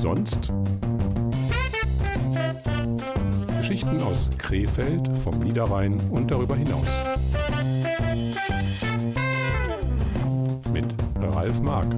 Sonst? Geschichten aus Krefeld, vom Niederrhein und darüber hinaus. Mit Ralf Mark.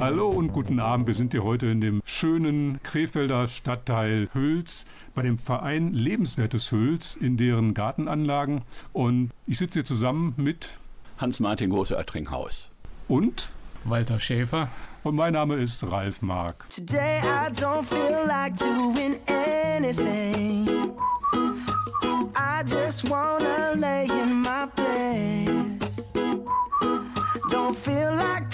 Hallo und guten Abend. Wir sind hier heute in dem schönen Krefelder Stadtteil Hüls bei dem Verein Lebenswertes Hüls in deren Gartenanlagen. Und ich sitze hier zusammen mit Hans-Martin Große-Oettringhaus. Und Walter Schäfer. Und mein Name ist Ralf Mark. Today I don't feel like doing anything. I just wanna lay in my bed. Don't feel like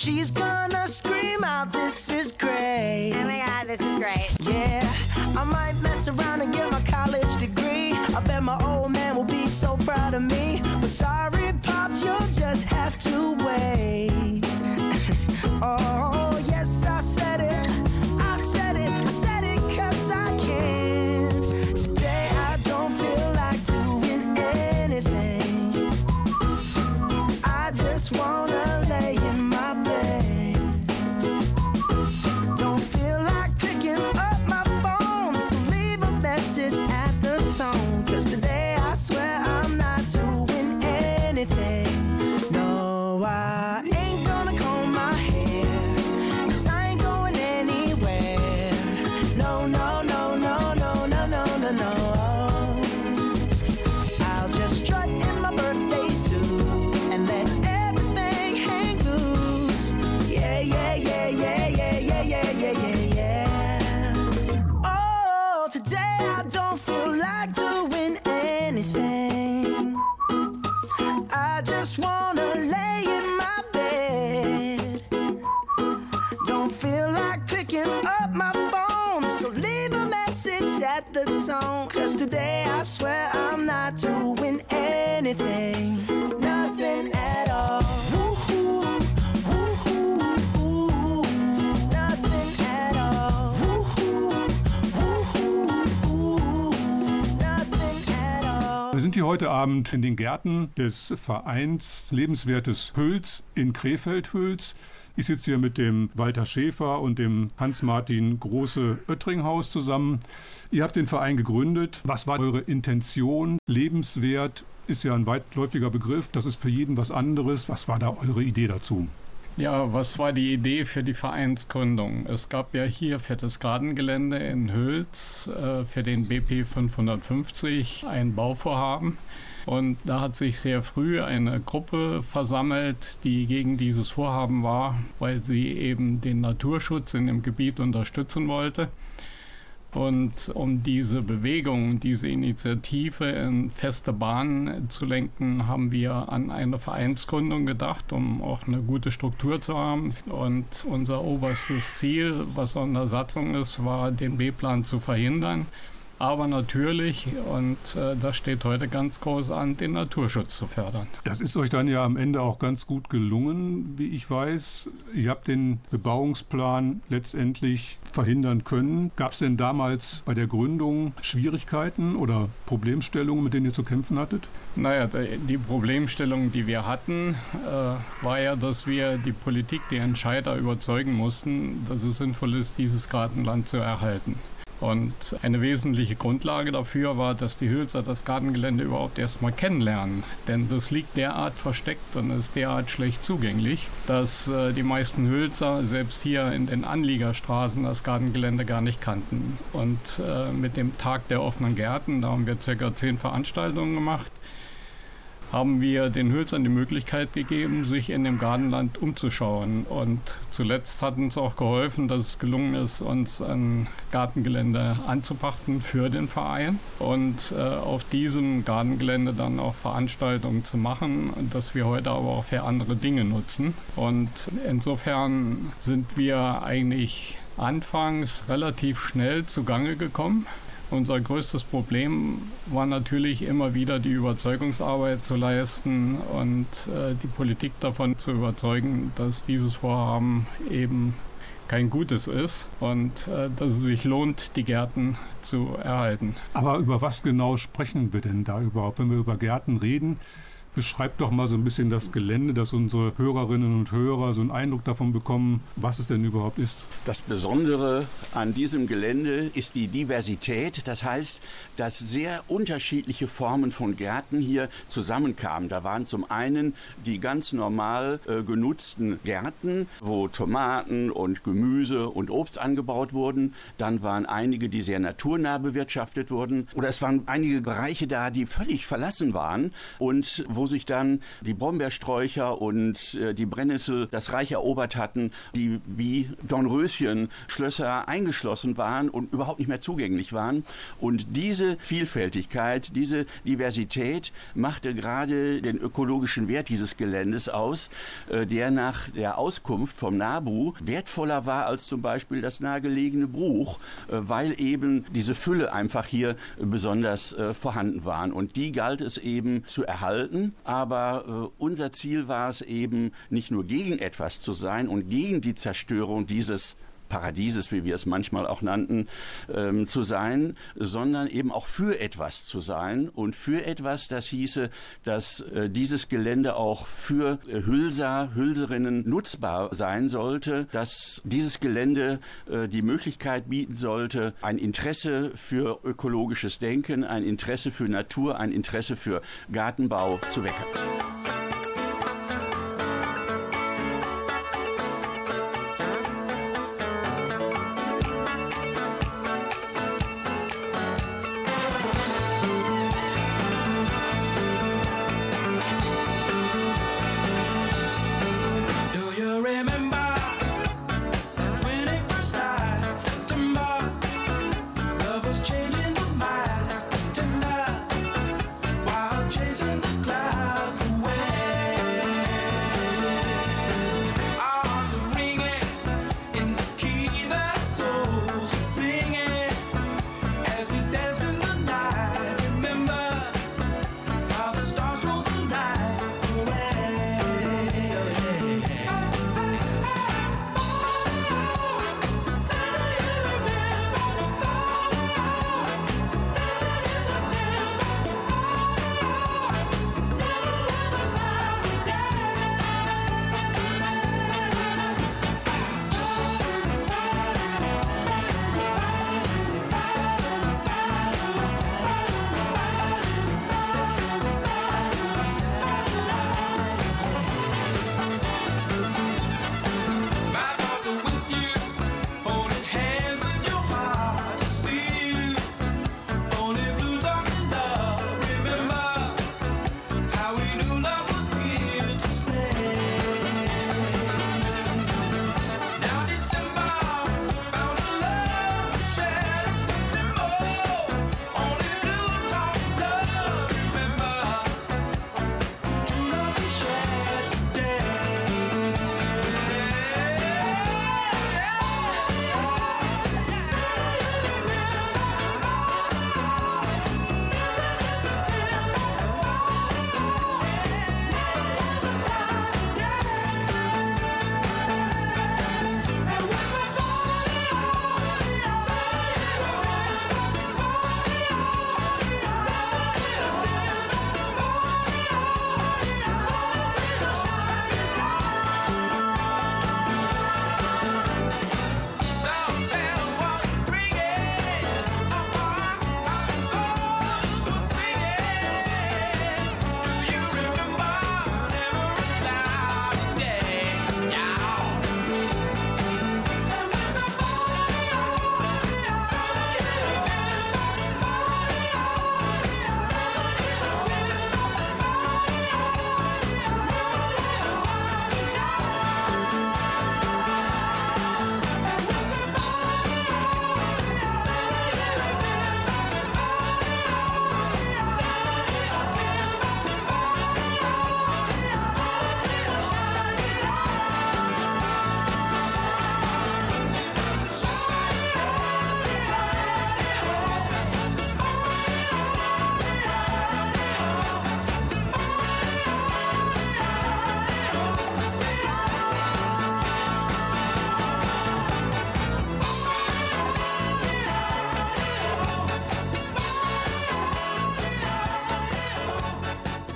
she's heute Abend in den Gärten des Vereins Lebenswertes Hüls in Krefeld-Hüls. Ich sitze hier mit dem Walter Schäfer und dem Hans-Martin Große Oettringhaus zusammen. Ihr habt den Verein gegründet. Was war eure Intention? Lebenswert ist ja ein weitläufiger Begriff. Das ist für jeden was anderes. Was war da eure Idee dazu? Ja, was war die Idee für die Vereinsgründung? Es gab ja hier für das Gartengelände in Hüls äh, für den BP 550 ein Bauvorhaben. Und da hat sich sehr früh eine Gruppe versammelt, die gegen dieses Vorhaben war, weil sie eben den Naturschutz in dem Gebiet unterstützen wollte. Und um diese Bewegung, diese Initiative in feste Bahnen zu lenken, haben wir an eine Vereinsgründung gedacht, um auch eine gute Struktur zu haben. Und unser oberstes Ziel, was an der Satzung ist, war, den B-Plan zu verhindern. Aber natürlich, und äh, das steht heute ganz groß an, den Naturschutz zu fördern. Das ist euch dann ja am Ende auch ganz gut gelungen, wie ich weiß. Ihr habt den Bebauungsplan letztendlich verhindern können. Gab es denn damals bei der Gründung Schwierigkeiten oder Problemstellungen, mit denen ihr zu kämpfen hattet? Naja, die Problemstellung, die wir hatten, äh, war ja, dass wir die Politik, die Entscheider überzeugen mussten, dass es sinnvoll ist, dieses Gartenland zu erhalten. Und eine wesentliche Grundlage dafür war, dass die Hülser das Gartengelände überhaupt erstmal kennenlernen. Denn das liegt derart versteckt und ist derart schlecht zugänglich, dass äh, die meisten Hülser selbst hier in den Anliegerstraßen das Gartengelände gar nicht kannten. Und äh, mit dem Tag der offenen Gärten, da haben wir circa zehn Veranstaltungen gemacht, haben wir den Hülsern die Möglichkeit gegeben, sich in dem Gartenland umzuschauen. Und zuletzt hat uns auch geholfen, dass es gelungen ist, uns ein Gartengelände anzupachten für den Verein und äh, auf diesem Gartengelände dann auch Veranstaltungen zu machen, dass wir heute aber auch für andere Dinge nutzen. Und insofern sind wir eigentlich anfangs relativ schnell zugange gekommen. Unser größtes Problem war natürlich immer wieder die Überzeugungsarbeit zu leisten und äh, die Politik davon zu überzeugen, dass dieses Vorhaben eben kein gutes ist und äh, dass es sich lohnt, die Gärten zu erhalten. Aber über was genau sprechen wir denn da überhaupt, wenn wir über Gärten reden? Beschreib doch mal so ein bisschen das Gelände, dass unsere Hörerinnen und Hörer so einen Eindruck davon bekommen, was es denn überhaupt ist. Das Besondere an diesem Gelände ist die Diversität. Das heißt, dass sehr unterschiedliche Formen von Gärten hier zusammenkamen. Da waren zum einen die ganz normal äh, genutzten Gärten, wo Tomaten und Gemüse und Obst angebaut wurden. Dann waren einige, die sehr naturnah bewirtschaftet wurden. Oder es waren einige Bereiche da, die völlig verlassen waren und wo wo sich dann die Brombeersträucher und äh, die Brennnessel das Reich erobert hatten, die wie Dornröschen Schlösser eingeschlossen waren und überhaupt nicht mehr zugänglich waren. Und diese Vielfältigkeit, diese Diversität machte gerade den ökologischen Wert dieses Geländes aus, äh, der nach der Auskunft vom NABU wertvoller war als zum Beispiel das nahegelegene Bruch, äh, weil eben diese Fülle einfach hier besonders äh, vorhanden waren. Und die galt es eben zu erhalten aber äh, unser Ziel war es eben, nicht nur gegen etwas zu sein und gegen die Zerstörung dieses Paradieses, wie wir es manchmal auch nannten, ähm, zu sein, sondern eben auch für etwas zu sein. Und für etwas, das hieße, dass äh, dieses Gelände auch für äh, Hülser, Hülserinnen nutzbar sein sollte, dass dieses Gelände äh, die Möglichkeit bieten sollte, ein Interesse für ökologisches Denken, ein Interesse für Natur, ein Interesse für Gartenbau zu wecken.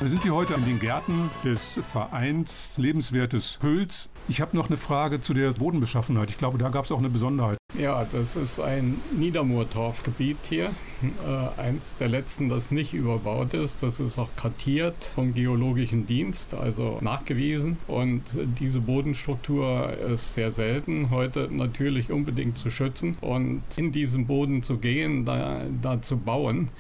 Wir sind hier heute in den Gärten des Vereins Lebenswertes Hüls. Ich habe noch eine Frage zu der Bodenbeschaffenheit. Ich glaube, da gab es auch eine Besonderheit. Ja, das ist ein Niedermoortorfgebiet hier. Äh, eins der letzten, das nicht überbaut ist. Das ist auch kartiert vom Geologischen Dienst, also nachgewiesen. Und diese Bodenstruktur ist sehr selten, heute natürlich unbedingt zu schützen. Und in diesen Boden zu gehen, da, da zu bauen,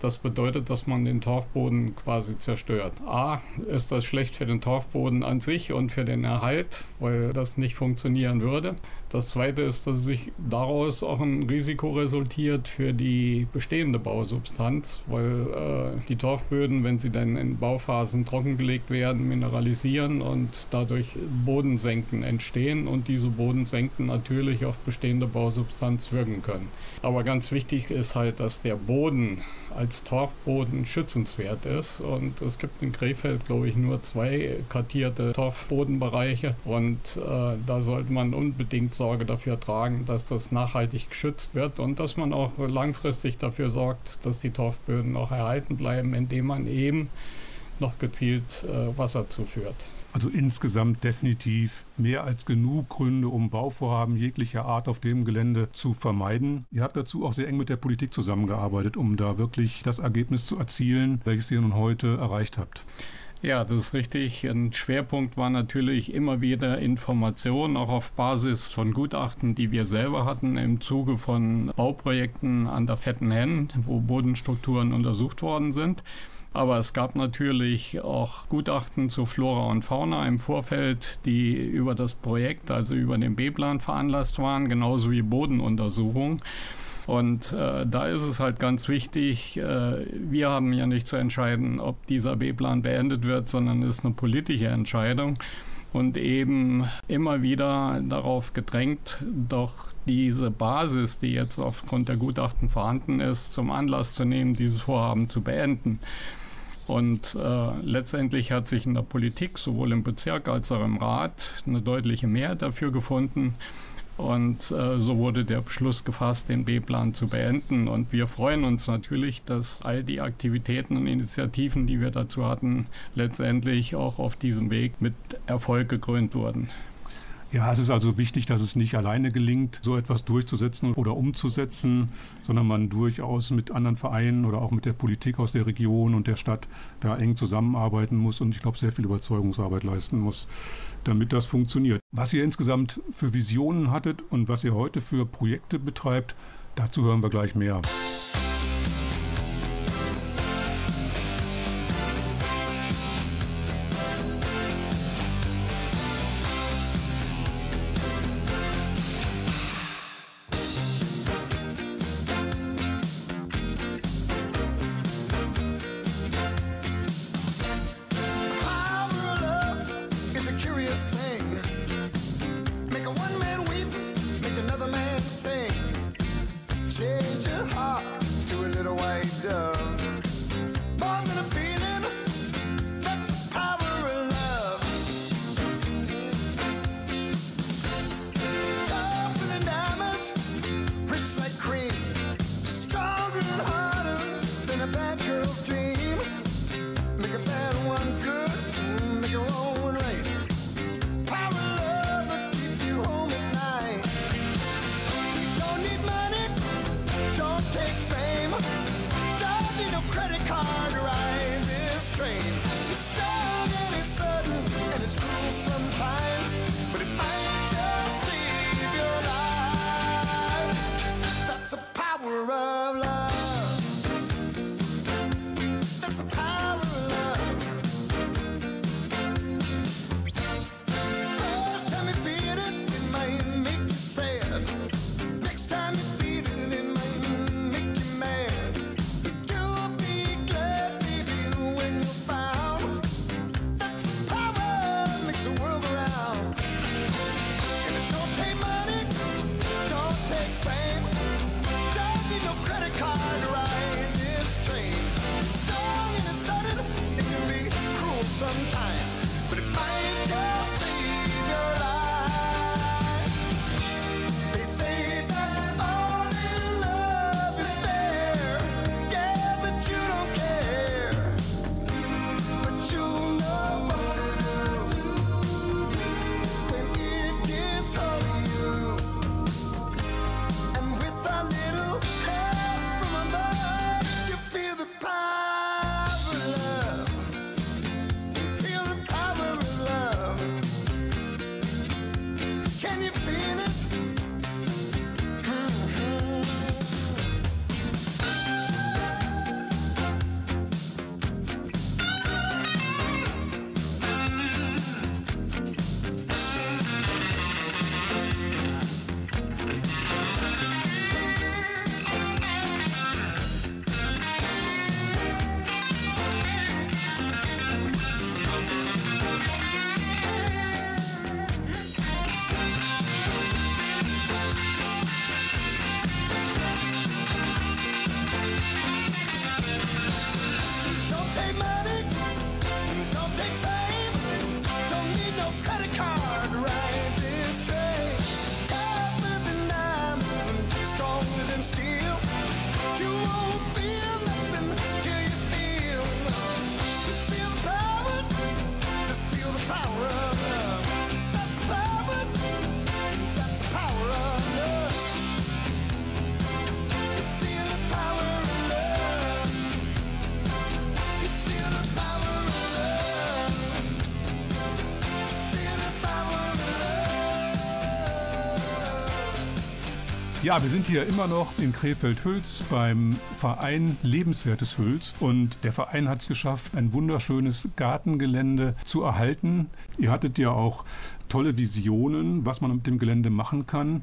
das bedeutet, dass man den Torfboden quasi zerstört. A, ist das schlecht für den Torfboden an sich und für den Erhalt, weil das nicht funktionieren würde. Das Zweite ist, dass sich daraus auch ein Risiko resultiert für die bestehende Bausubstanz, weil äh, die Torfböden, wenn sie dann in Bauphasen trockengelegt werden, mineralisieren und dadurch Bodensenken entstehen und diese Bodensenken natürlich auf bestehende Bausubstanz wirken können. Aber ganz wichtig ist halt, dass der Boden als Torfboden schützenswert ist und es gibt in Krefeld, glaube ich, nur zwei kartierte Torfbodenbereiche und äh, da sollte man unbedingt Sorge dafür tragen, dass das nachhaltig geschützt wird und dass man auch langfristig dafür sorgt, dass die Torfböden auch erhalten bleiben, indem man eben noch gezielt äh, Wasser zuführt. Also insgesamt definitiv mehr als genug Gründe, um Bauvorhaben jeglicher Art auf dem Gelände zu vermeiden. Ihr habt dazu auch sehr eng mit der Politik zusammengearbeitet, um da wirklich das Ergebnis zu erzielen, welches ihr nun heute erreicht habt. Ja, das ist richtig. Ein Schwerpunkt war natürlich immer wieder Information, auch auf Basis von Gutachten, die wir selber hatten im Zuge von Bauprojekten an der Fetten Henn, wo Bodenstrukturen untersucht worden sind. Aber es gab natürlich auch Gutachten zu Flora und Fauna im Vorfeld, die über das Projekt, also über den B-Plan veranlasst waren, genauso wie Bodenuntersuchungen. Und äh, da ist es halt ganz wichtig, äh, wir haben ja nicht zu entscheiden, ob dieser B-Plan beendet wird, sondern es ist eine politische Entscheidung und eben immer wieder darauf gedrängt, doch diese Basis, die jetzt aufgrund der Gutachten vorhanden ist, zum Anlass zu nehmen, dieses Vorhaben zu beenden. Und äh, letztendlich hat sich in der Politik, sowohl im Bezirk als auch im Rat, eine deutliche Mehrheit dafür gefunden, und äh, so wurde der Beschluss gefasst, den B-Plan zu beenden. Und wir freuen uns natürlich, dass all die Aktivitäten und Initiativen, die wir dazu hatten, letztendlich auch auf diesem Weg mit Erfolg gekrönt wurden. Ja, es ist also wichtig, dass es nicht alleine gelingt, so etwas durchzusetzen oder umzusetzen, sondern man durchaus mit anderen Vereinen oder auch mit der Politik aus der Region und der Stadt da eng zusammenarbeiten muss und ich glaube sehr viel Überzeugungsarbeit leisten muss, damit das funktioniert. Was ihr insgesamt für Visionen hattet und was ihr heute für Projekte betreibt, dazu hören wir gleich mehr. Ja, wir sind hier immer noch in Krefeld-Hülz beim Verein Lebenswertes Hülz und der Verein hat es geschafft, ein wunderschönes Gartengelände zu erhalten. Ihr hattet ja auch tolle Visionen, was man mit dem Gelände machen kann.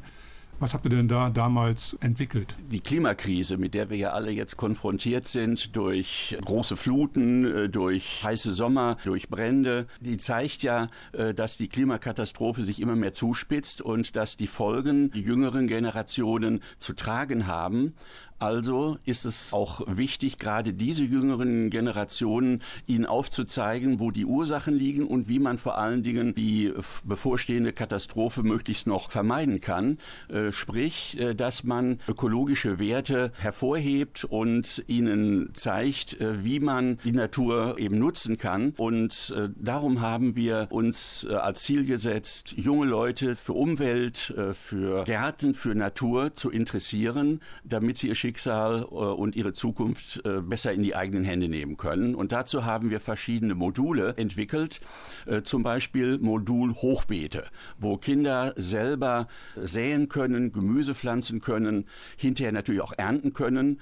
Was habt ihr denn da damals entwickelt? Die Klimakrise, mit der wir ja alle jetzt konfrontiert sind, durch große Fluten, äh, durch heiße Sommer, durch Brände, die zeigt ja, äh, dass die Klimakatastrophe sich immer mehr zuspitzt und dass die Folgen die jüngeren Generationen zu tragen haben. Also ist es auch wichtig, gerade diese jüngeren Generationen ihnen aufzuzeigen, wo die Ursachen liegen und wie man vor allen Dingen die bevorstehende Katastrophe möglichst noch vermeiden kann. Äh, sprich, äh, dass man ökologische Werte hervorhebt und ihnen zeigt, äh, wie man die Natur eben nutzen kann. Und darum haben wir uns als Ziel gesetzt, junge Leute für Umwelt, für Gärten, für Natur zu interessieren, damit sie ihr Schicksal äh, und ihre Zukunft äh, besser in die eigenen Hände nehmen können. Und dazu haben wir verschiedene Module entwickelt, äh, zum Beispiel Modul Hochbeete, wo Kinder selber säen können, Gemüse pflanzen können, hinterher natürlich auch ernten können.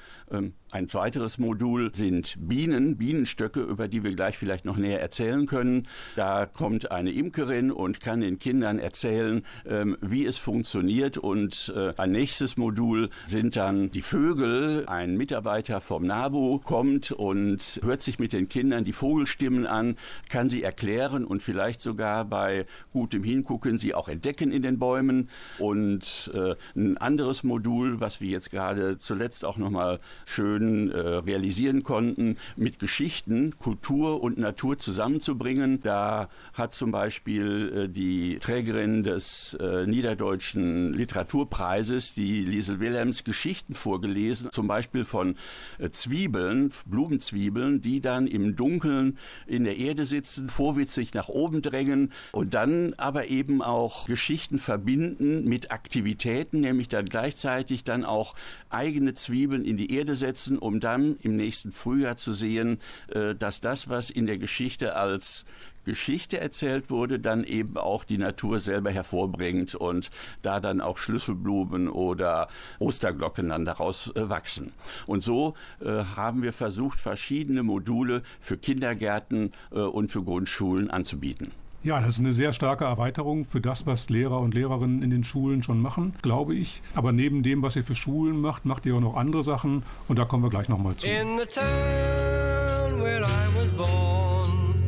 Ein weiteres Modul sind Bienen, Bienenstöcke, über die wir gleich vielleicht noch näher erzählen können. Da kommt eine Imkerin und kann den Kindern erzählen, ähm, wie es funktioniert. Und äh, ein nächstes Modul sind dann die Vögel. Ein Mitarbeiter vom NABU kommt und hört sich mit den Kindern die Vogelstimmen an, kann sie erklären und vielleicht sogar bei gutem Hingucken sie auch entdecken in den Bäumen. Und äh, ein anderes Modul, was wir jetzt gerade zuletzt auch nochmal schön schön äh, realisieren konnten, mit Geschichten Kultur und Natur zusammenzubringen. Da hat zum Beispiel äh, die Trägerin des äh, Niederdeutschen Literaturpreises, die Liesel Wilhelms, Geschichten vorgelesen, zum Beispiel von äh, Zwiebeln, Blumenzwiebeln, die dann im Dunkeln in der Erde sitzen, vorwitzig nach oben drängen und dann aber eben auch Geschichten verbinden mit Aktivitäten, nämlich dann gleichzeitig dann auch eigene Zwiebeln in die Erde setzen nutzen, um dann im nächsten Frühjahr zu sehen, äh, dass das, was in der Geschichte als Geschichte erzählt wurde, dann eben auch die Natur selber hervorbringt und da dann auch Schlüsselblumen oder Osterglocken dann daraus äh, wachsen. Und so äh, haben wir versucht, verschiedene Module für Kindergärten und für Grundschulen anzubieten. Ja, das ist eine sehr starke Erweiterung für das, was Lehrer und Lehrerinnen in den Schulen schon machen, glaube ich. Aber neben dem, was ihr für Schulen macht, macht ihr auch noch andere Sachen und da kommen wir gleich nochmal zu. In the town where I was born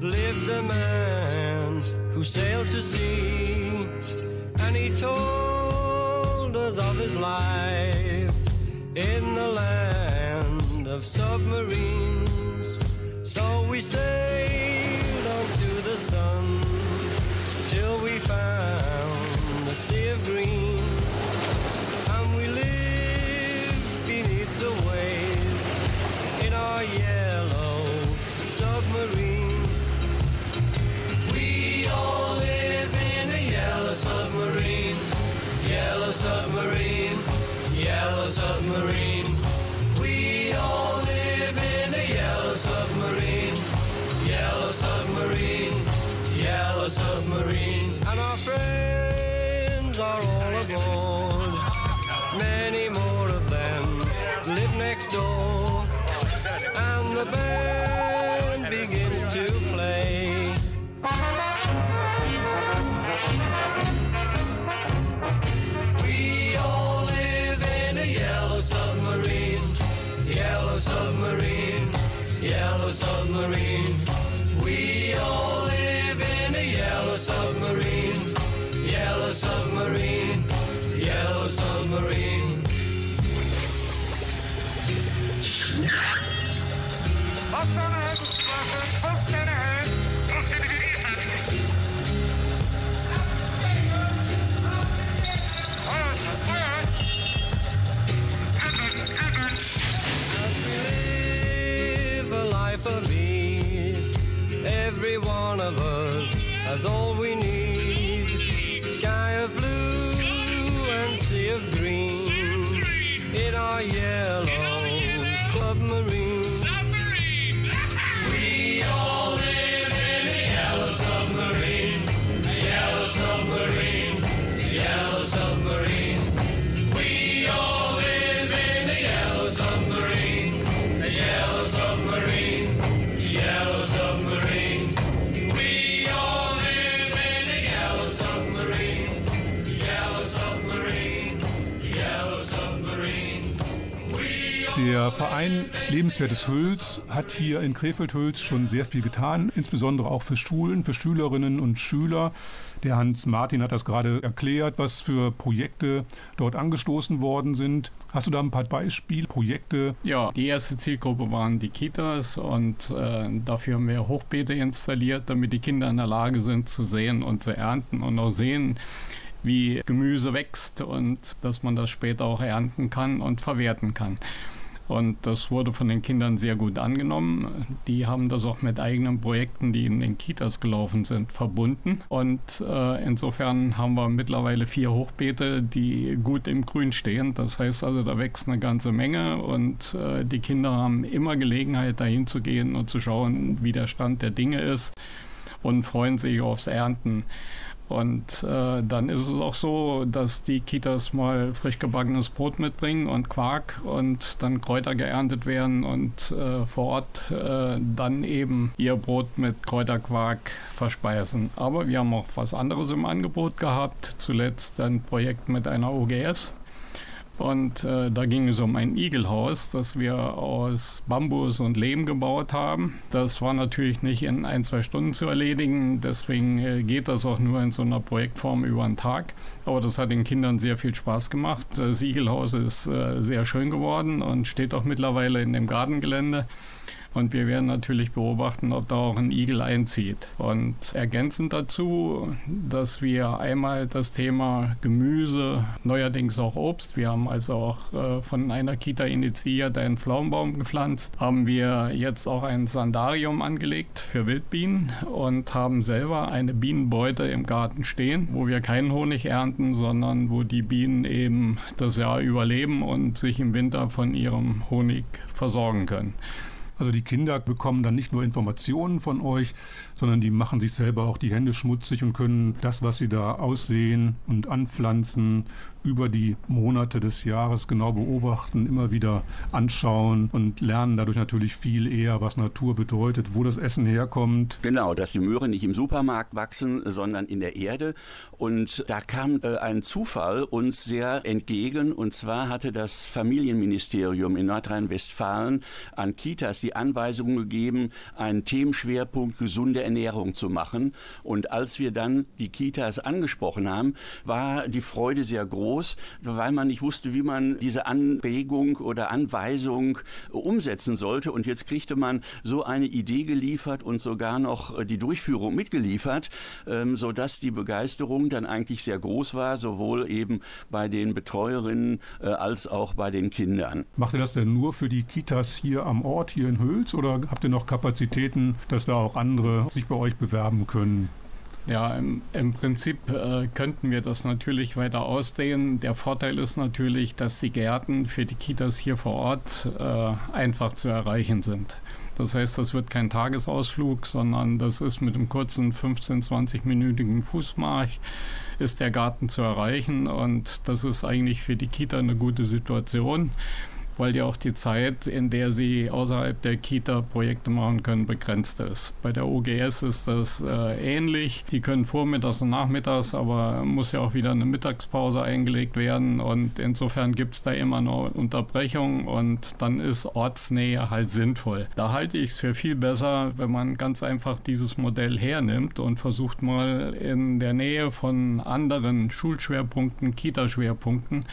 lived a man who sailed to sea and he told us of his life in the land of submarines. So we the sun till we found the sea of green. And we lived beneath the waves in our yellow submarine. We all live in a yellow submarine, yellow submarine, yellow submarine. Lebenswertes Hüls hat hier in Krefeld-Hüls schon sehr viel getan, insbesondere auch für Schulen, für Schülerinnen und Schüler. Der Hans Martin hat das gerade erklärt, was für Projekte dort angestoßen worden sind. Hast du da ein paar Beispielprojekte? Ja, die erste Zielgruppe waren die Kitas und äh, dafür haben wir Hochbeete installiert, damit die Kinder in der Lage sind zu säen und zu ernten und auch sehen, wie Gemüse wächst und dass man das später auch ernten kann und verwerten kann. Und das wurde von den Kindern sehr gut angenommen. Die haben das auch mit eigenen Projekten, die in den Kitas gelaufen sind, verbunden. Und äh, insofern haben wir mittlerweile vier Hochbeete, die gut im Grün stehen. Das heißt also, da wächst eine ganze Menge und äh, die Kinder haben immer Gelegenheit, dahin zu gehen und zu schauen, wie der Stand der Dinge ist und freuen sich aufs Ernten. Und äh, dann ist es auch so, dass die Kitas mal frisch gebackenes Brot mitbringen und Quark und dann Kräuter geerntet werden und äh, vor Ort äh, dann eben ihr Brot mit Kräuterquark verspeisen. Aber wir haben auch was anderes im Angebot gehabt. Zuletzt ein Projekt mit einer OGS. Und äh, da ging es um ein Igelhaus, das wir aus Bambus und Lehm gebaut haben. Das war natürlich nicht in ein, zwei Stunden zu erledigen. Deswegen äh, geht das auch nur in so einer Projektform über einen Tag. Aber das hat den Kindern sehr viel Spaß gemacht. Das Igelhaus ist äh, sehr schön geworden und steht auch mittlerweile in dem Gartengelände. Und wir werden natürlich beobachten, ob da auch ein Igel einzieht. Und ergänzend dazu, dass wir einmal das Thema Gemüse, neuerdings auch Obst, wir haben also auch äh, von einer Kita initiiert einen Pflaumenbaum gepflanzt, haben wir jetzt auch ein Sandarium angelegt für Wildbienen und haben selber eine Bienenbeute im Garten stehen, wo wir keinen Honig ernten, sondern wo die Bienen eben das Jahr überleben und sich im Winter von ihrem Honig versorgen können. Also die Kinder bekommen dann nicht nur Informationen von euch, sondern die machen sich selber auch die Hände schmutzig und können das, was sie da aussehen und anpflanzen, über die Monate des Jahres genau beobachten, immer wieder anschauen und lernen dadurch natürlich viel eher, was Natur bedeutet, wo das Essen herkommt. Genau, dass die Möhren nicht im Supermarkt wachsen, sondern in der Erde. Und da kam äh, ein Zufall uns sehr entgegen. Und zwar hatte das Familienministerium in Nordrhein-Westfalen an Kitas die Anweisung gegeben, einen Themenschwerpunkt gesunde Ernährung zu machen. Und als wir dann die Kitas angesprochen haben, war die Freude sehr groß, weil man nicht wusste, wie man diese Anregung oder Anweisung umsetzen sollte. Und jetzt kriegte man so eine Idee geliefert und sogar noch die Durchführung mitgeliefert, ähm, sodass die Begeisterung dann eigentlich sehr groß war, sowohl eben bei den Betreuerinnen äh, als auch bei den Kindern. Macht ihr das denn nur für die Kitas hier am Ort, hier in Hüls, oder habt ihr noch Kapazitäten, dass da auch andere sich bei euch bewerben können? Ja, im, im Prinzip äh, könnten wir das natürlich weiter ausdehnen. Der Vorteil ist natürlich, dass die Gärten für die Kitas hier vor Ort äh, einfach zu erreichen sind. Das heißt, das wird kein Tagesausflug, sondern das ist mit einem kurzen 15-, 20-minütigen Fußmarsch ist der Garten zu erreichen und das ist eigentlich für die Kita eine gute Situation weil ja auch die Zeit, in der sie außerhalb der Kita Projekte machen können, begrenzt ist. Bei der OGS ist das äh, ähnlich. Die können vormittags und nachmittags, aber muss ja auch wieder eine Mittagspause eingelegt werden und insofern gibt es da immer noch Unterbrechungen und dann ist Ortsnähe halt sinnvoll. Da halte ich es für viel besser, wenn man ganz einfach dieses Modell hernimmt und versucht mal in der Nähe von anderen Schulschwerpunkten, Kita-Schwerpunkten,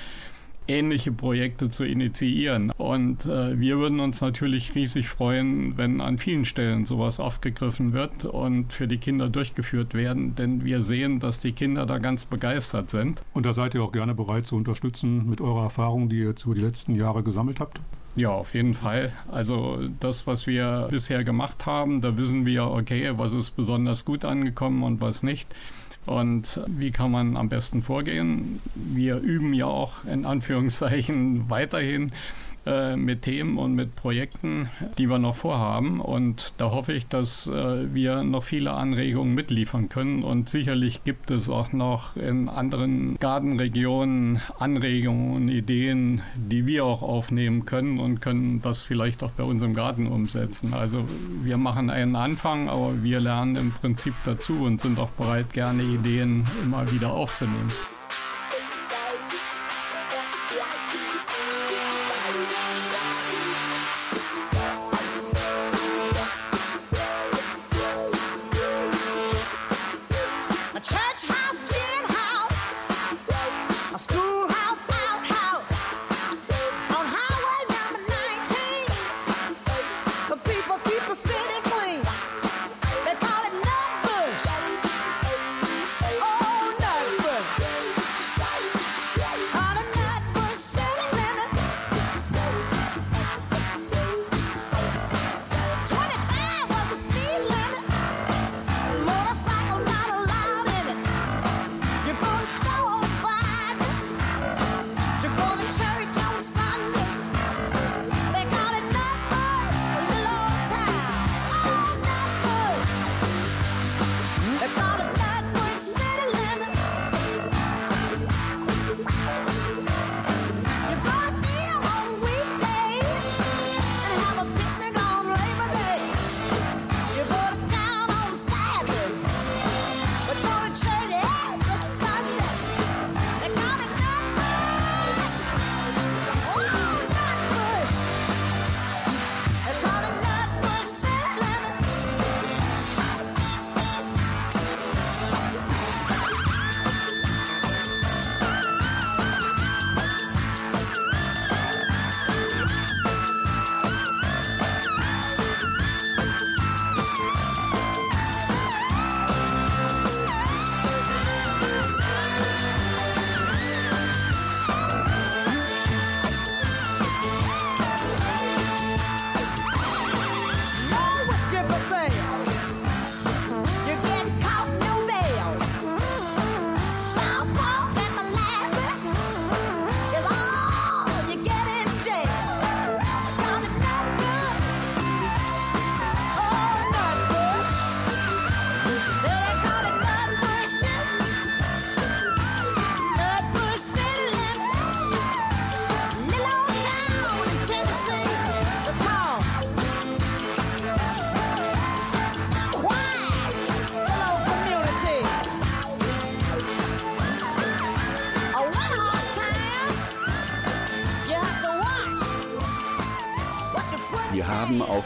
ähnliche Projekte zu initiieren. Und äh, wir würden uns natürlich riesig freuen, wenn an vielen Stellen sowas aufgegriffen wird und für die Kinder durchgeführt werden, denn wir sehen, dass die Kinder da ganz begeistert sind. Und da seid ihr auch gerne bereit zu unterstützen mit eurer Erfahrung, die ihr über die letzten Jahre gesammelt habt? Ja, auf jeden Fall. Also das, was wir bisher gemacht haben, da wissen wir, okay, was ist besonders gut angekommen und was nicht. Und wie kann man am besten vorgehen? Wir üben ja auch in Anführungszeichen weiterhin äh, mit Themen und mit Projekten, die wir noch vorhaben. Und da hoffe ich, dass äh, wir noch viele Anregungen mitliefern können. Und sicherlich gibt es auch noch in anderen Gartenregionen Anregungen und Ideen, die wir auch aufnehmen können und können das vielleicht auch bei uns im Garten umsetzen. Also wir machen einen Anfang, aber wir lernen im Prinzip dazu und sind auch bereit, gerne Ideen immer wieder aufzunehmen.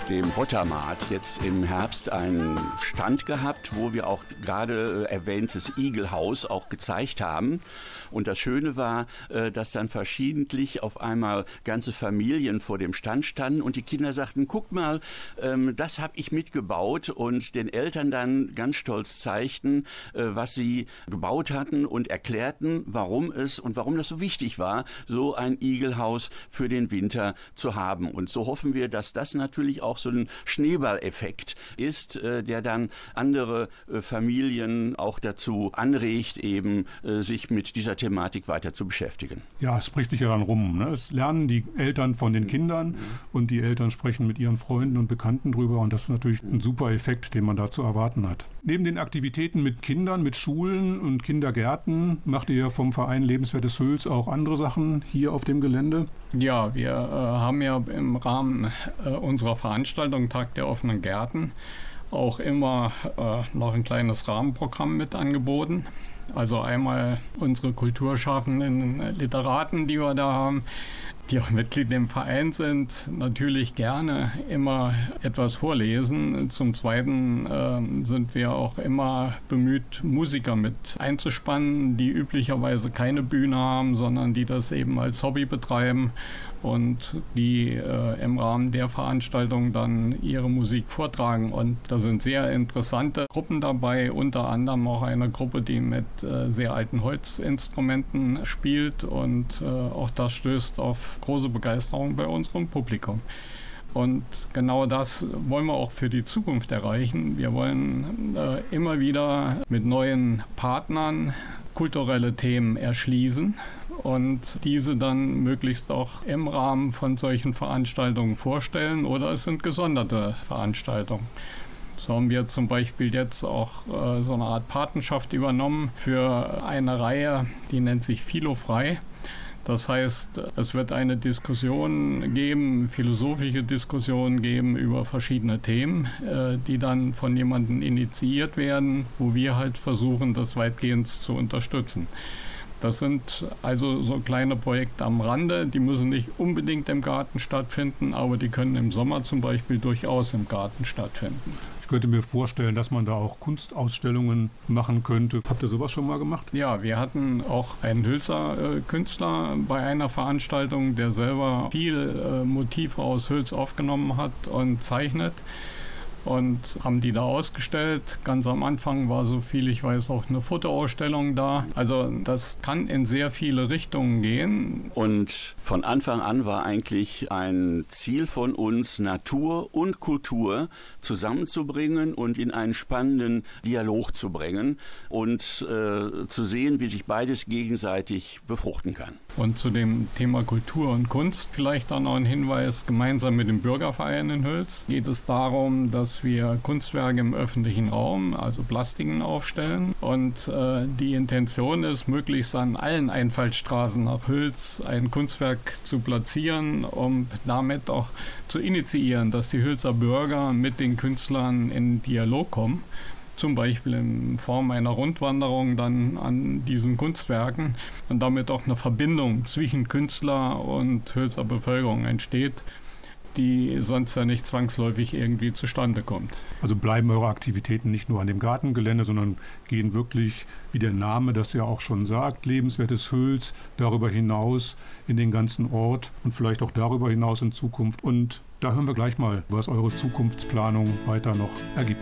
Dem Pottermart jetzt im Herbst einen Stand gehabt, wo wir auch gerade äh, erwähntes Igelhaus auch gezeigt haben. Und das Schöne war, äh, dass dann verschiedentlich auf einmal ganze Familien vor dem Stand standen und die Kinder sagten, guck mal, ähm, das habe ich mitgebaut und den Eltern dann ganz stolz zeigten, äh, was sie gebaut hatten und erklärten, warum es und warum das so wichtig war, so ein Igelhaus für den Winter zu haben. Und so hoffen wir, dass das natürlich auch so ein Schneeballeffekt ist, äh, der dann andere Familien auch dazu anregt, eben sich mit dieser Thematik weiter zu beschäftigen. Ja, es spricht sich ja dann rum. Ne? Es lernen die Eltern von den Kindern und die Eltern sprechen mit ihren Freunden und Bekannten drüber und das ist natürlich ein super Effekt, den man da zu erwarten hat. Neben den Aktivitäten mit Kindern, mit Schulen und Kindergärten macht ihr vom Verein Lebenswertes Hüls auch andere Sachen hier auf dem Gelände. Ja, wir äh, haben ja im Rahmen äh, unserer Veranstaltung Tag der offenen Gärten auch immer äh, noch ein kleines Rahmenprogramm mit angeboten. Also einmal unsere kulturschaffenden Literaten, die wir da haben, die auch Mitglied im Verein sind, natürlich gerne immer etwas vorlesen. Zum Zweiten äh, sind wir auch immer bemüht, Musiker mit einzuspannen, die üblicherweise keine Bühne haben, sondern die das eben als Hobby betreiben und die äh, im Rahmen der Veranstaltung dann ihre Musik vortragen. Und da sind sehr interessante Gruppen dabei, unter anderem auch eine Gruppe, die mit äh, sehr alten Holzinstrumenten spielt und äh, auch das stößt auf große Begeisterung bei unserem Publikum. Und genau das wollen wir auch für die Zukunft erreichen. Wir wollen äh, immer wieder mit neuen Partnern kulturelle Themen erschließen und diese dann möglichst auch im Rahmen von solchen Veranstaltungen vorstellen oder es sind gesonderte Veranstaltungen. So haben wir zum Beispiel jetzt auch äh, so eine Art Patenschaft übernommen für eine Reihe, die nennt sich Philofrei. Das heißt, es wird eine Diskussion geben, philosophische Diskussion geben über verschiedene Themen, äh, die dann von jemandem initiiert werden, wo wir halt versuchen, das weitgehend zu unterstützen. Das sind also so kleine Projekte am Rande, die müssen nicht unbedingt im Garten stattfinden, aber die können im Sommer zum Beispiel durchaus im Garten stattfinden. Ich könnte mir vorstellen, dass man da auch Kunstausstellungen machen könnte. Habt ihr sowas schon mal gemacht? Ja, wir hatten auch einen Hülser Künstler bei einer Veranstaltung, der selber viel äh, Motive aus Hüls aufgenommen hat und zeichnet und haben die da ausgestellt. Ganz am Anfang war, so viel ich weiß, auch eine Fotoausstellung da. Also das kann in sehr viele Richtungen gehen. Und von Anfang an war eigentlich ein Ziel von uns, Natur und Kultur zusammenzubringen und in einen spannenden Dialog zu bringen und äh, zu sehen, wie sich beides gegenseitig befruchten kann. Und zu dem Thema Kultur und Kunst vielleicht auch noch ein Hinweis. Gemeinsam mit dem Bürgerverein in Hüls geht es darum, dass wir Kunstwerke im öffentlichen Raum, also Plastiken, aufstellen. Und äh, die Intention ist, möglichst an allen Einfallstraßen nach Hüls ein Kunstwerk zu platzieren, um damit auch zu initiieren, dass die Hülser Bürger mit den Künstlern in Dialog kommen. Zum Beispiel in Form einer Rundwanderung dann an diesen Kunstwerken. Und damit auch eine Verbindung zwischen Künstler und Hülser Bevölkerung entsteht, die sonst ja nicht zwangsläufig irgendwie zustande kommt. Also bleiben eure Aktivitäten nicht nur an dem Gartengelände, sondern gehen wirklich, wie der Name das ja auch schon sagt, lebenswertes Hüls darüber hinaus in den ganzen Ort und vielleicht auch darüber hinaus in Zukunft. Und da hören wir gleich mal, was eure Zukunftsplanung weiter noch ergibt.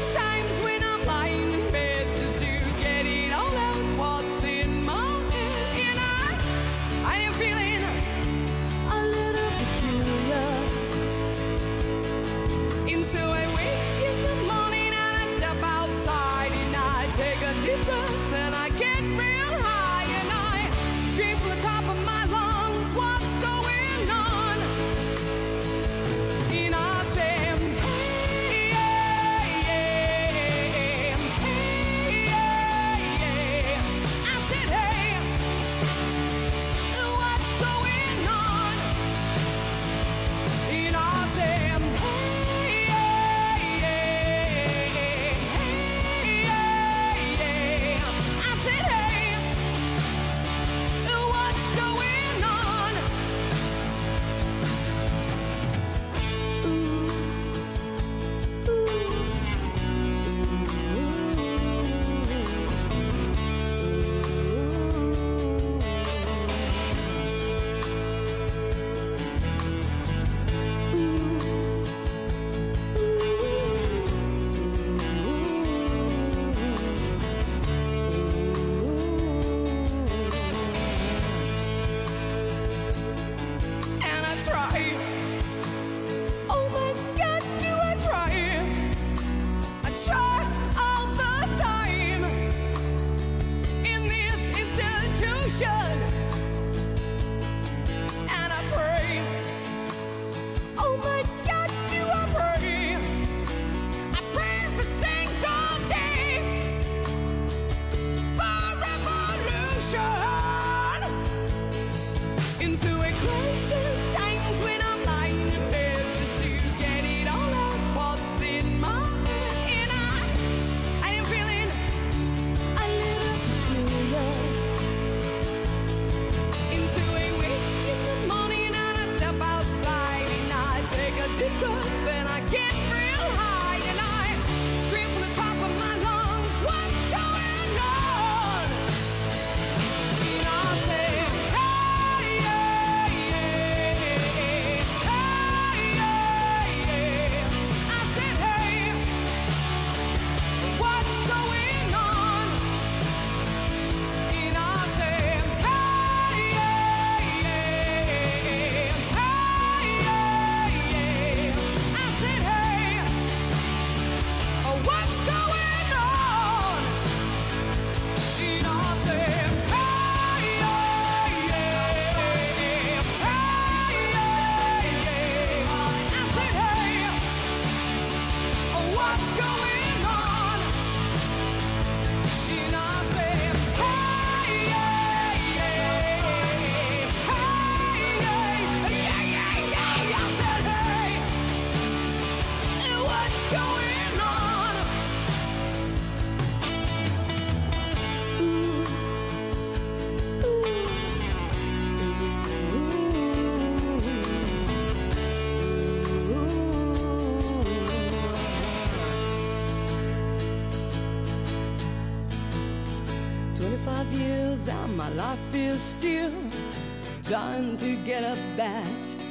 to get up that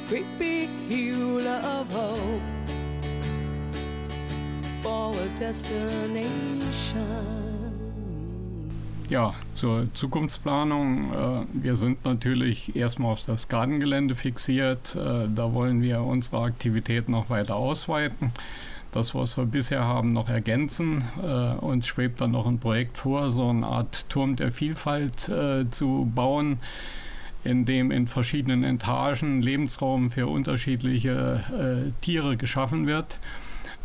great big of hope for a destination. Ja, zur Zukunftsplanung. Äh, Wir sind natürlich erstmal auf das Gartengelände fixiert. Äh, Da wollen wir unsere Aktivität noch weiter ausweiten. Das, was wir bisher haben, noch ergänzen. Äh, Uns schwebt dann noch ein Projekt vor, so eine Art Turm der Vielfalt zu bauen, in dem in verschiedenen Etagen Lebensraum für unterschiedliche äh, Tiere geschaffen wird.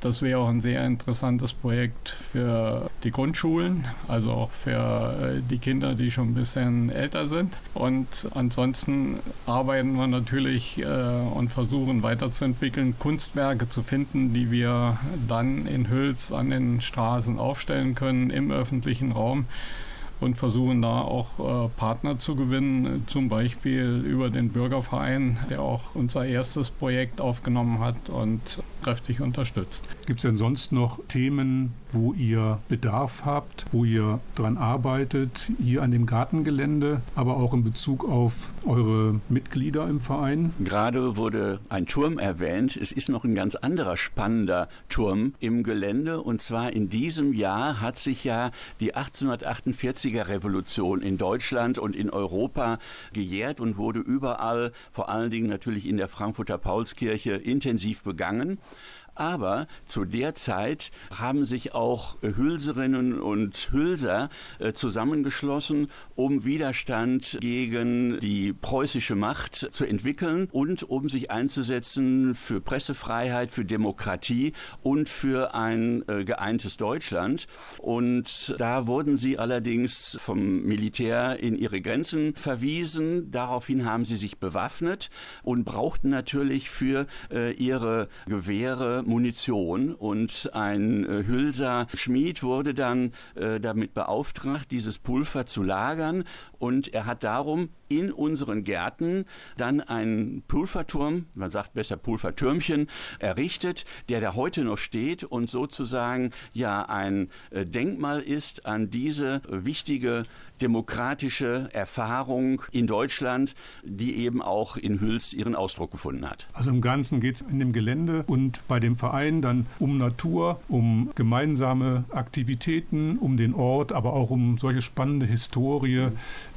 Das wäre auch ein sehr interessantes Projekt für die Grundschulen, also auch für äh, die Kinder, die schon ein bisschen älter sind. Und ansonsten arbeiten wir natürlich äh, und versuchen weiterzuentwickeln, Kunstwerke zu finden, die wir dann in Hüls an den Straßen aufstellen können im öffentlichen Raum und versuchen da auch äh, Partner zu gewinnen, zum Beispiel über den Bürgerverein, der auch unser erstes Projekt aufgenommen hat und kräftig unterstützt. Gibt es denn sonst noch Themen, wo ihr Bedarf habt, wo ihr dran arbeitet, hier an dem Gartengelände, aber auch in Bezug auf eure Mitglieder im Verein? Gerade wurde ein Turm erwähnt. Es ist noch ein ganz anderer spannender Turm im Gelände und zwar in diesem Jahr hat sich ja die 1848 80er-Revolution in Deutschland und in Europa gejährt und wurde überall, vor allen Dingen natürlich in der Frankfurter Paulskirche, intensiv begangen. Aber zu der Zeit haben sich auch Hülserinnen und Hülser äh, zusammengeschlossen, um Widerstand gegen die preußische Macht zu entwickeln und um sich einzusetzen für Pressefreiheit, für Demokratie und für ein äh, geeintes Deutschland. Und da wurden sie allerdings vom Militär in ihre Grenzen verwiesen. Daraufhin haben sie sich bewaffnet und brauchten natürlich für äh, ihre Gewehre Munition. Und ein äh, Hülser Schmied wurde dann äh, damit beauftragt, dieses Pulver zu lagern. Und er hat darum in unseren Gärten dann einen Pulverturm, man sagt besser Pulvertürmchen, errichtet, der da heute noch steht und sozusagen ja ein äh, Denkmal ist an diese wichtige demokratische Erfahrung in Deutschland, die eben auch in Hüls ihren Ausdruck gefunden hat. Also im Ganzen geht es in dem Gelände und bei dem Verein dann um Natur, um gemeinsame Aktivitäten, um den Ort, aber auch um solche spannende Historie,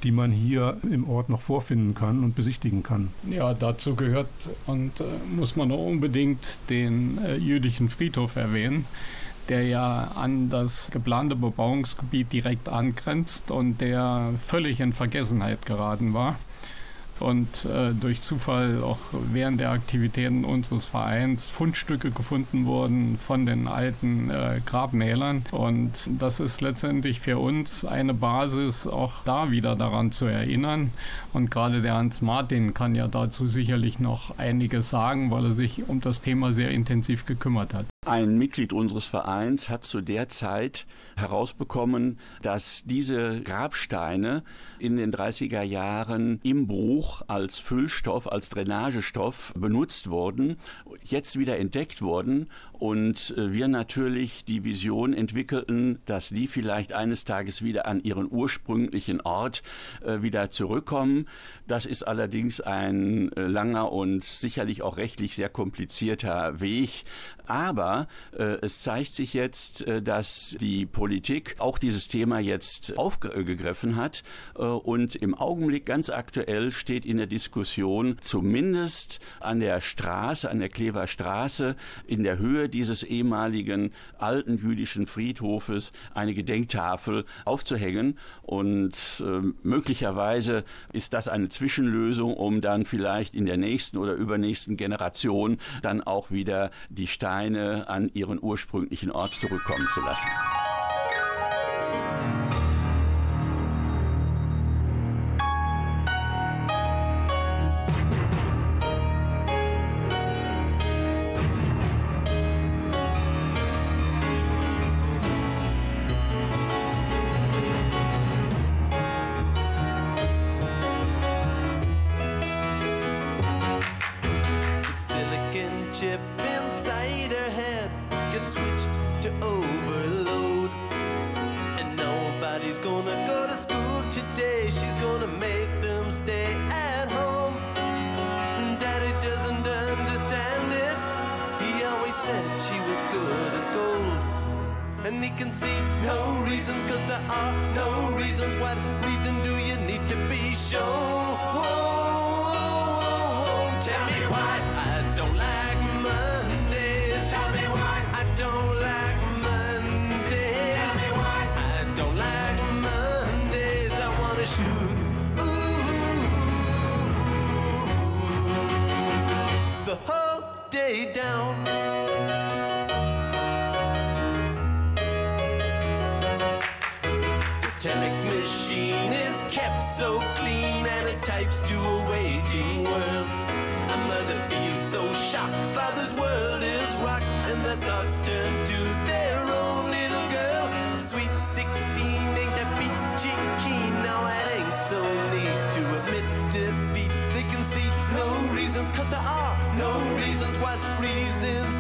die man hier im Ort noch vorfinden kann und besichtigen kann. Ja, dazu gehört und äh, muss man auch unbedingt den äh, jüdischen Friedhof erwähnen, der ja an das geplante Bebauungsgebiet direkt angrenzt und der völlig in Vergessenheit geraten war und äh, durch Zufall auch während der Aktivitäten unseres Vereins Fundstücke gefunden wurden von den alten äh, Grabmälern. Und das ist letztendlich für uns eine Basis, auch da wieder daran zu erinnern. Und gerade der Hans Martin kann ja dazu sicherlich noch einiges sagen, weil er sich um das Thema sehr intensiv gekümmert hat. Ein Mitglied unseres Vereins hat zu der Zeit herausbekommen, dass diese Grabsteine in den 30er Jahren im Bruch als Füllstoff, als Drainagestoff benutzt wurden, jetzt wieder entdeckt wurden und äh, wir natürlich die Vision entwickelten, dass die vielleicht eines Tages wieder an ihren ursprünglichen Ort äh, wieder zurückkommen. Das ist allerdings ein äh, langer und sicherlich auch rechtlich sehr komplizierter Weg. Aber es zeigt sich jetzt, dass die Politik auch dieses Thema jetzt aufgegriffen hat. Und im Augenblick ganz aktuell steht in der Diskussion, zumindest an der Straße, an der Klever Straße, in der Höhe dieses ehemaligen alten jüdischen Friedhofes eine Gedenktafel aufzuhängen. Und äh, möglicherweise ist das eine Zwischenlösung, um dann vielleicht in der nächsten oder übernächsten Generation dann auch wieder die Steine an ihren ursprünglichen Ort zurückkommen zu lassen. Shoot. Ooh, the whole day down. The telex machine is kept so clean and it types to a waging world. A mother feels so shocked, father's world is rocked, and the thoughts turn to keen, now it ain't so neat to admit defeat. They can see no reasons, cause there are no reasons. What reasons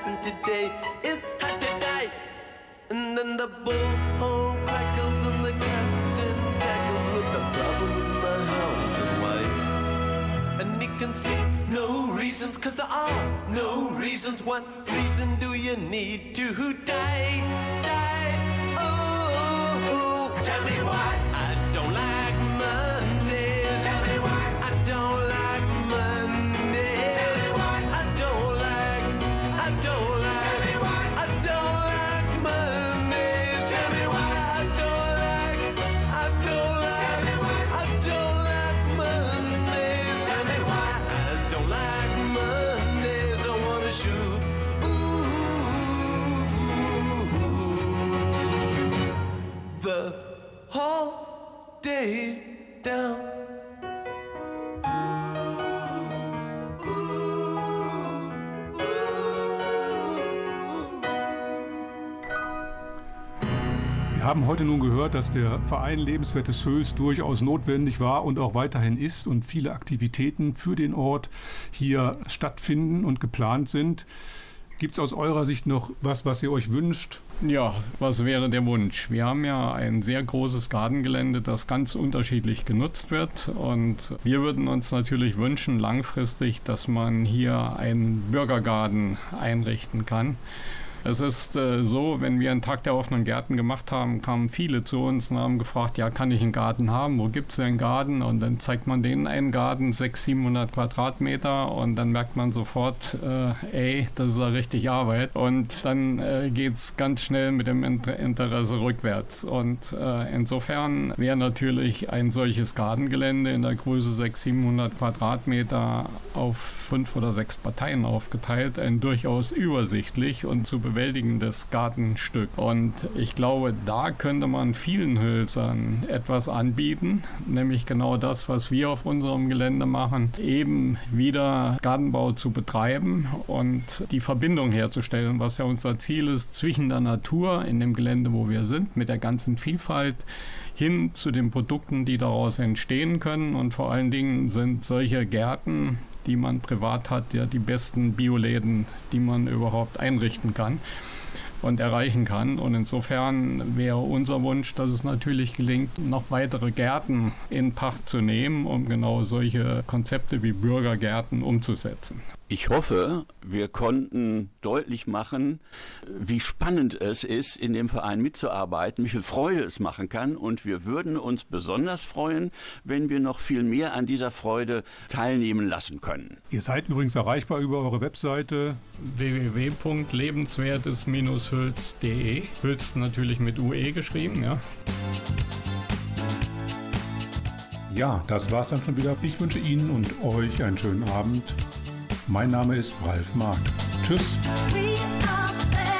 lesson today is how to die. And then the bullhorn crackles, and the captain tackles with the problems in the house and wife. And he can see no reasons, cause there are no reasons. What reason do you need to die? Die. Haben heute nun gehört, dass der Verein Lebenswertes Höchst durchaus notwendig war und auch weiterhin ist und viele Aktivitäten für den Ort hier stattfinden und geplant sind. Gibt es aus eurer Sicht noch was, was ihr euch wünscht? Ja, was wäre der Wunsch? Wir haben ja ein sehr großes Gartengelände, das ganz unterschiedlich genutzt wird. Und wir würden uns natürlich wünschen, langfristig, dass man hier einen Bürgergarten einrichten kann. Es ist äh, so, wenn wir einen Tag der offenen Gärten gemacht haben, kamen viele zu uns und haben gefragt, ja, kann ich einen Garten haben? Wo gibt es denn einen Garten? Und dann zeigt man denen einen Garten, 600, 700 Quadratmeter und dann merkt man sofort, äh, ey, das ist ja richtig Arbeit. Und dann äh, geht es ganz schnell mit dem Inter Interesse rückwärts. Und äh, insofern wäre natürlich ein solches Gartengelände in der Größe 600, 700 Quadratmeter auf fünf oder sechs Parteien aufgeteilt, ein durchaus übersichtlich und zu bewältigendes Gartenstück. Und ich glaube, da könnte man vielen Hölzern etwas anbieten, nämlich genau das, was wir auf unserem Gelände machen, eben wieder Gartenbau zu betreiben und die Verbindung herzustellen, was ja unser Ziel ist, zwischen der Natur in dem Gelände, wo wir sind, mit der ganzen Vielfalt hin zu den Produkten, die daraus entstehen können. Und vor allen Dingen sind solche Gärten die man privat hat, ja die besten Bioläden, die man überhaupt einrichten kann und erreichen kann. Und insofern wäre unser Wunsch, dass es natürlich gelingt, noch weitere Gärten in Pacht zu nehmen, um genau solche Konzepte wie Bürgergärten umzusetzen. Ich hoffe, wir konnten deutlich machen, wie spannend es ist, in dem Verein mitzuarbeiten, wie viel Freude es machen kann. Und wir würden uns besonders freuen, wenn wir noch viel mehr an dieser Freude teilnehmen lassen können. Ihr seid übrigens erreichbar über eure Webseite. www.lebenswertes-hülz.de. Hülz natürlich mit UE geschrieben, ja. Ja, das war's dann schon wieder. Ich wünsche Ihnen und euch einen schönen Abend. Mein Name ist Ralf Mark. Tschüss. We are